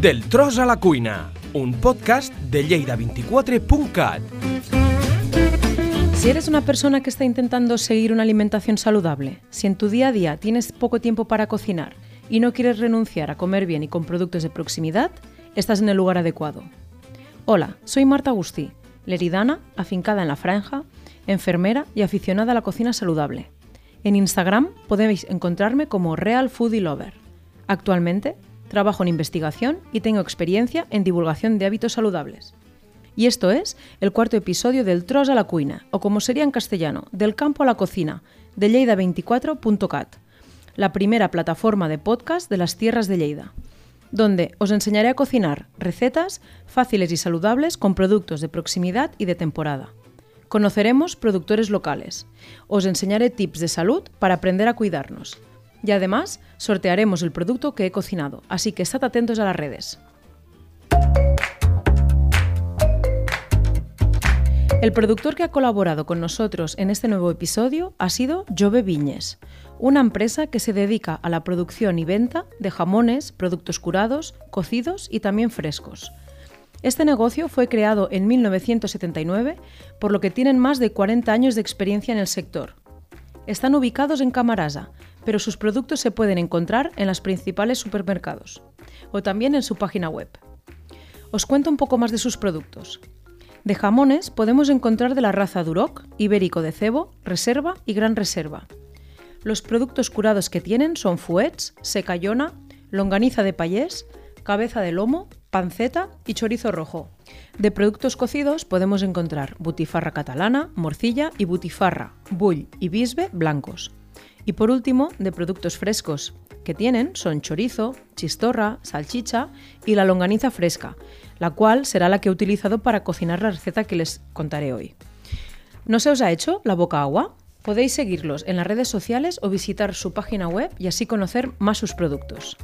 Del tros a la cuina, un podcast de lleida24.cat. Si eres una persona que está intentando seguir una alimentación saludable, si en tu día a día tienes poco tiempo para cocinar y no quieres renunciar a comer bien y con productos de proximidad, estás en el lugar adecuado. Hola, soy Marta Agustí, leridana, afincada en la franja, enfermera y aficionada a la cocina saludable. En Instagram podéis encontrarme como Real Foodie Lover. Actualmente trabajo en investigación y tengo experiencia en divulgación de hábitos saludables. Y esto es el cuarto episodio del Tros a la Cuina, o como sería en castellano, del campo a la cocina, de lleida24.cat, la primera plataforma de podcast de las tierras de Lleida, donde os enseñaré a cocinar recetas fáciles y saludables con productos de proximidad y de temporada. Conoceremos productores locales. Os enseñaré tips de salud para aprender a cuidarnos. Y además sortearemos el producto que he cocinado, así que estad atentos a las redes. El productor que ha colaborado con nosotros en este nuevo episodio ha sido Jove Viñes, una empresa que se dedica a la producción y venta de jamones, productos curados, cocidos y también frescos. Este negocio fue creado en 1979, por lo que tienen más de 40 años de experiencia en el sector. Están ubicados en Camarasa, pero sus productos se pueden encontrar en los principales supermercados o también en su página web. Os cuento un poco más de sus productos. De jamones podemos encontrar de la raza Duroc, Ibérico de Cebo, Reserva y Gran Reserva. Los productos curados que tienen son fuets, secayona, longaniza de payés, cabeza de lomo, panceta y chorizo rojo. De productos cocidos podemos encontrar butifarra catalana, morcilla y butifarra, bull y bisbe blancos. Y por último, de productos frescos que tienen son chorizo, chistorra, salchicha y la longaniza fresca, la cual será la que he utilizado para cocinar la receta que les contaré hoy. ¿No se os ha hecho la boca agua? Podéis seguirlos en las redes sociales o visitar su página web y así conocer más sus productos.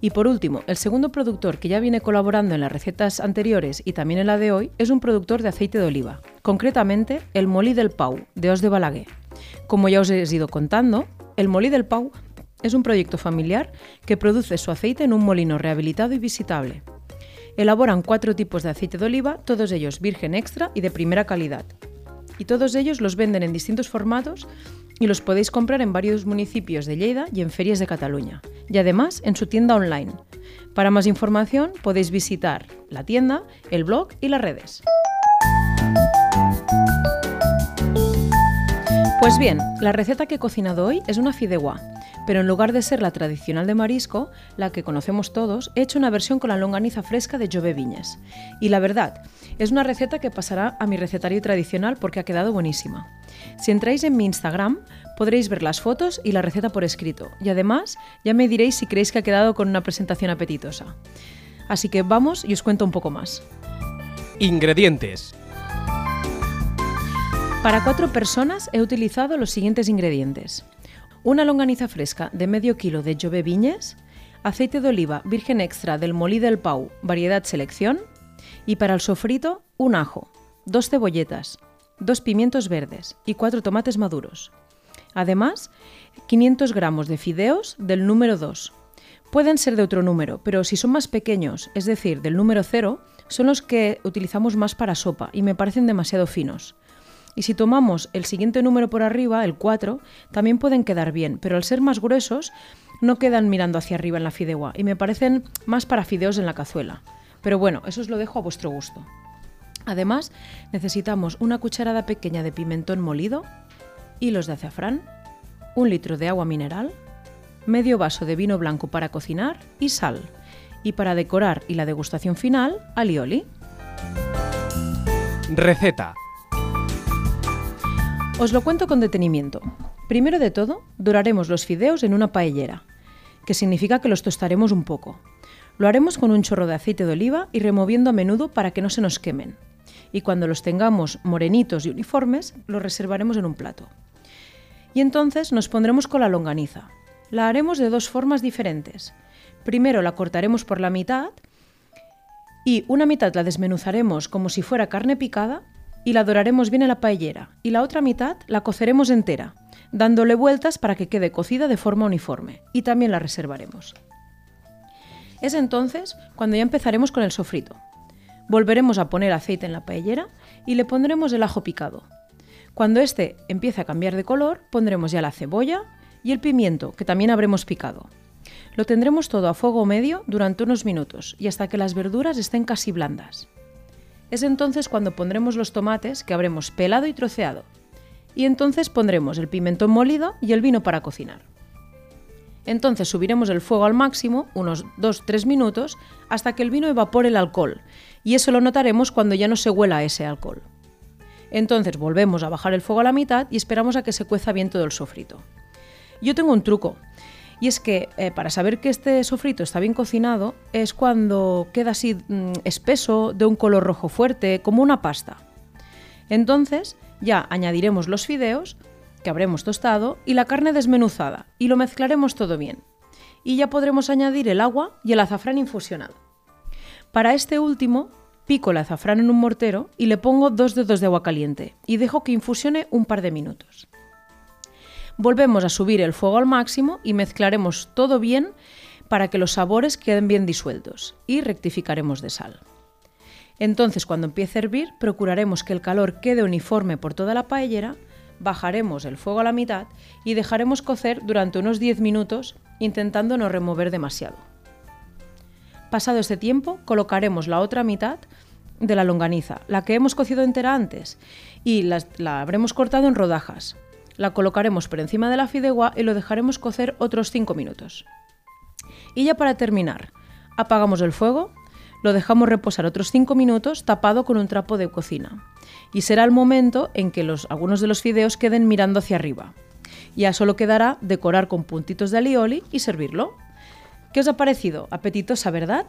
Y por último, el segundo productor que ya viene colaborando en las recetas anteriores y también en la de hoy es un productor de aceite de oliva, concretamente el Molí del Pau, de Os de Balaguer. Como ya os he ido contando, el Molí del Pau es un proyecto familiar que produce su aceite en un molino rehabilitado y visitable. Elaboran cuatro tipos de aceite de oliva, todos ellos virgen extra y de primera calidad. Y todos ellos los venden en distintos formatos y los podéis comprar en varios municipios de Lleida y en ferias de Cataluña, y además en su tienda online. Para más información podéis visitar la tienda, el blog y las redes. Pues bien, la receta que he cocinado hoy es una fideuá, pero en lugar de ser la tradicional de marisco, la que conocemos todos, he hecho una versión con la longaniza fresca de Jove Viñes. Y la verdad, es una receta que pasará a mi recetario tradicional porque ha quedado buenísima. Si entráis en mi Instagram, podréis ver las fotos y la receta por escrito, y además ya me diréis si creéis que ha quedado con una presentación apetitosa. Así que vamos y os cuento un poco más. Ingredientes. Para cuatro personas he utilizado los siguientes ingredientes. Una longaniza fresca de medio kilo de Jove Viñes, aceite de oliva virgen extra del Molí del Pau, variedad selección, y para el sofrito un ajo, dos cebolletas, dos pimientos verdes y cuatro tomates maduros. Además, 500 gramos de fideos del número 2. Pueden ser de otro número, pero si son más pequeños, es decir, del número 0, son los que utilizamos más para sopa y me parecen demasiado finos. Y si tomamos el siguiente número por arriba, el 4, también pueden quedar bien, pero al ser más gruesos no quedan mirando hacia arriba en la fideuá y me parecen más para fideos en la cazuela. Pero bueno, eso os lo dejo a vuestro gusto. Además, necesitamos una cucharada pequeña de pimentón molido, hilos de azafrán, un litro de agua mineral, medio vaso de vino blanco para cocinar y sal. Y para decorar y la degustación final, alioli. Receta. Os lo cuento con detenimiento. Primero de todo, doraremos los fideos en una paellera, que significa que los tostaremos un poco. Lo haremos con un chorro de aceite de oliva y removiendo a menudo para que no se nos quemen. Y cuando los tengamos morenitos y uniformes, los reservaremos en un plato. Y entonces nos pondremos con la longaniza. La haremos de dos formas diferentes. Primero la cortaremos por la mitad y una mitad la desmenuzaremos como si fuera carne picada y la doraremos bien en la paellera y la otra mitad la coceremos entera, dándole vueltas para que quede cocida de forma uniforme y también la reservaremos. Es entonces cuando ya empezaremos con el sofrito. Volveremos a poner aceite en la paellera y le pondremos el ajo picado. Cuando este empiece a cambiar de color, pondremos ya la cebolla y el pimiento, que también habremos picado. Lo tendremos todo a fuego medio durante unos minutos y hasta que las verduras estén casi blandas. Es entonces cuando pondremos los tomates que habremos pelado y troceado. Y entonces pondremos el pimentón molido y el vino para cocinar. Entonces subiremos el fuego al máximo, unos 2-3 minutos, hasta que el vino evapore el alcohol, y eso lo notaremos cuando ya no se huela ese alcohol. Entonces volvemos a bajar el fuego a la mitad y esperamos a que se cueza bien todo el sofrito. Yo tengo un truco, y es que eh, para saber que este sofrito está bien cocinado es cuando queda así mm, espeso, de un color rojo fuerte, como una pasta. Entonces ya añadiremos los fideos, que habremos tostado, y la carne desmenuzada, y lo mezclaremos todo bien. Y ya podremos añadir el agua y el azafrán infusionado. Para este último, pico el azafrán en un mortero y le pongo dos dedos de agua caliente y dejo que infusione un par de minutos. Volvemos a subir el fuego al máximo y mezclaremos todo bien para que los sabores queden bien disueltos y rectificaremos de sal. Entonces, cuando empiece a hervir, procuraremos que el calor quede uniforme por toda la paellera, bajaremos el fuego a la mitad y dejaremos cocer durante unos 10 minutos, intentando no remover demasiado. Pasado este tiempo, colocaremos la otra mitad de la longaniza, la que hemos cocido entera antes, y la, la habremos cortado en rodajas, la colocaremos por encima de la fideuá y lo dejaremos cocer otros 5 minutos. Y ya para terminar, apagamos el fuego, lo dejamos reposar otros 5 minutos tapado con un trapo de cocina. Y será el momento en que los, algunos de los fideos queden mirando hacia arriba. Ya solo quedará decorar con puntitos de alioli y servirlo. ¿Qué os ha parecido? Apetitosa, ¿verdad?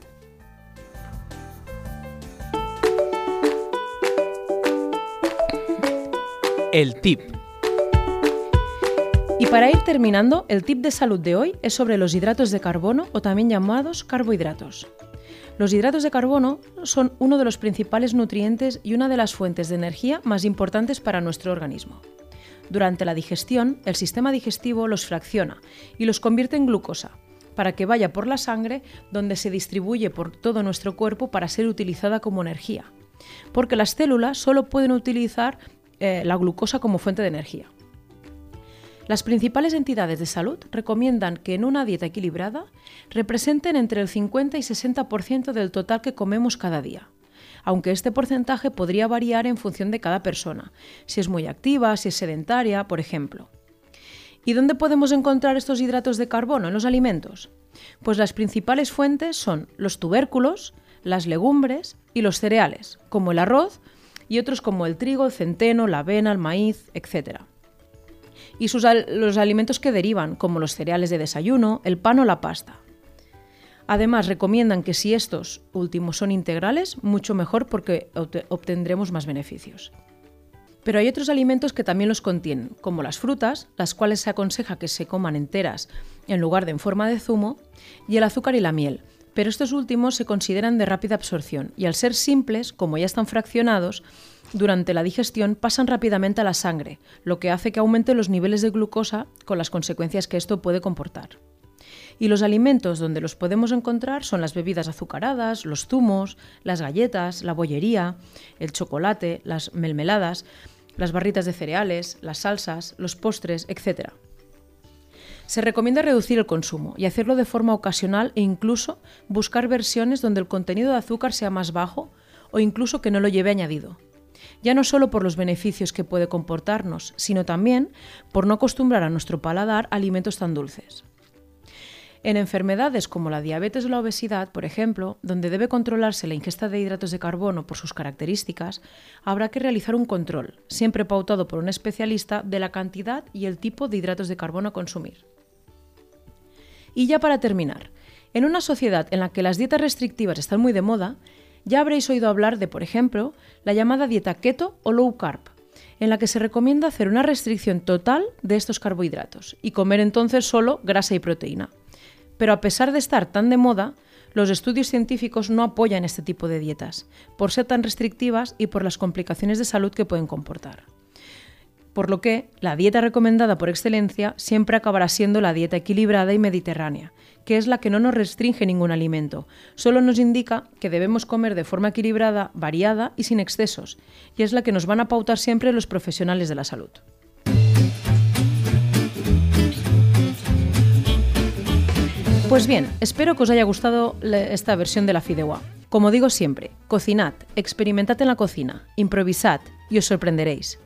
El tip. Y para ir terminando, el tip de salud de hoy es sobre los hidratos de carbono o también llamados carbohidratos. Los hidratos de carbono son uno de los principales nutrientes y una de las fuentes de energía más importantes para nuestro organismo. Durante la digestión, el sistema digestivo los fracciona y los convierte en glucosa, para que vaya por la sangre donde se distribuye por todo nuestro cuerpo para ser utilizada como energía. Porque las células solo pueden utilizar eh, la glucosa como fuente de energía. Las principales entidades de salud recomiendan que en una dieta equilibrada representen entre el 50 y 60% del total que comemos cada día, aunque este porcentaje podría variar en función de cada persona, si es muy activa, si es sedentaria, por ejemplo. ¿Y dónde podemos encontrar estos hidratos de carbono en los alimentos? Pues las principales fuentes son los tubérculos, las legumbres y los cereales, como el arroz y otros como el trigo, el centeno, la avena, el maíz, etc y los alimentos que derivan, como los cereales de desayuno, el pan o la pasta. Además, recomiendan que si estos últimos son integrales, mucho mejor porque obtendremos más beneficios. Pero hay otros alimentos que también los contienen, como las frutas, las cuales se aconseja que se coman enteras en lugar de en forma de zumo, y el azúcar y la miel, pero estos últimos se consideran de rápida absorción y al ser simples, como ya están fraccionados, durante la digestión pasan rápidamente a la sangre, lo que hace que aumente los niveles de glucosa con las consecuencias que esto puede comportar. Y los alimentos donde los podemos encontrar son las bebidas azucaradas, los zumos, las galletas, la bollería, el chocolate, las melmeladas, las barritas de cereales, las salsas, los postres, etc. Se recomienda reducir el consumo y hacerlo de forma ocasional e incluso buscar versiones donde el contenido de azúcar sea más bajo o incluso que no lo lleve añadido ya no solo por los beneficios que puede comportarnos, sino también por no acostumbrar a nuestro paladar alimentos tan dulces. En enfermedades como la diabetes o la obesidad, por ejemplo, donde debe controlarse la ingesta de hidratos de carbono por sus características, habrá que realizar un control, siempre pautado por un especialista, de la cantidad y el tipo de hidratos de carbono a consumir. Y ya para terminar, en una sociedad en la que las dietas restrictivas están muy de moda, ya habréis oído hablar de, por ejemplo, la llamada dieta keto o low carb, en la que se recomienda hacer una restricción total de estos carbohidratos y comer entonces solo grasa y proteína. Pero a pesar de estar tan de moda, los estudios científicos no apoyan este tipo de dietas, por ser tan restrictivas y por las complicaciones de salud que pueden comportar. Por lo que la dieta recomendada por excelencia siempre acabará siendo la dieta equilibrada y mediterránea, que es la que no nos restringe ningún alimento, solo nos indica que debemos comer de forma equilibrada, variada y sin excesos, y es la que nos van a pautar siempre los profesionales de la salud. Pues bien, espero que os haya gustado esta versión de la fideuá. Como digo siempre, cocinad, experimentad en la cocina, improvisad y os sorprenderéis.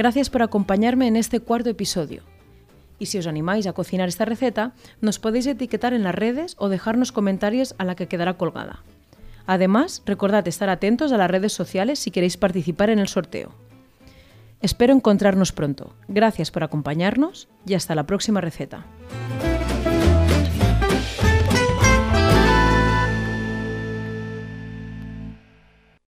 Gracias por acompañarme en este cuarto episodio. Y si os animáis a cocinar esta receta, nos podéis etiquetar en las redes o dejarnos comentarios a la que quedará colgada. Además, recordad estar atentos a las redes sociales si queréis participar en el sorteo. Espero encontrarnos pronto. Gracias por acompañarnos y hasta la próxima receta.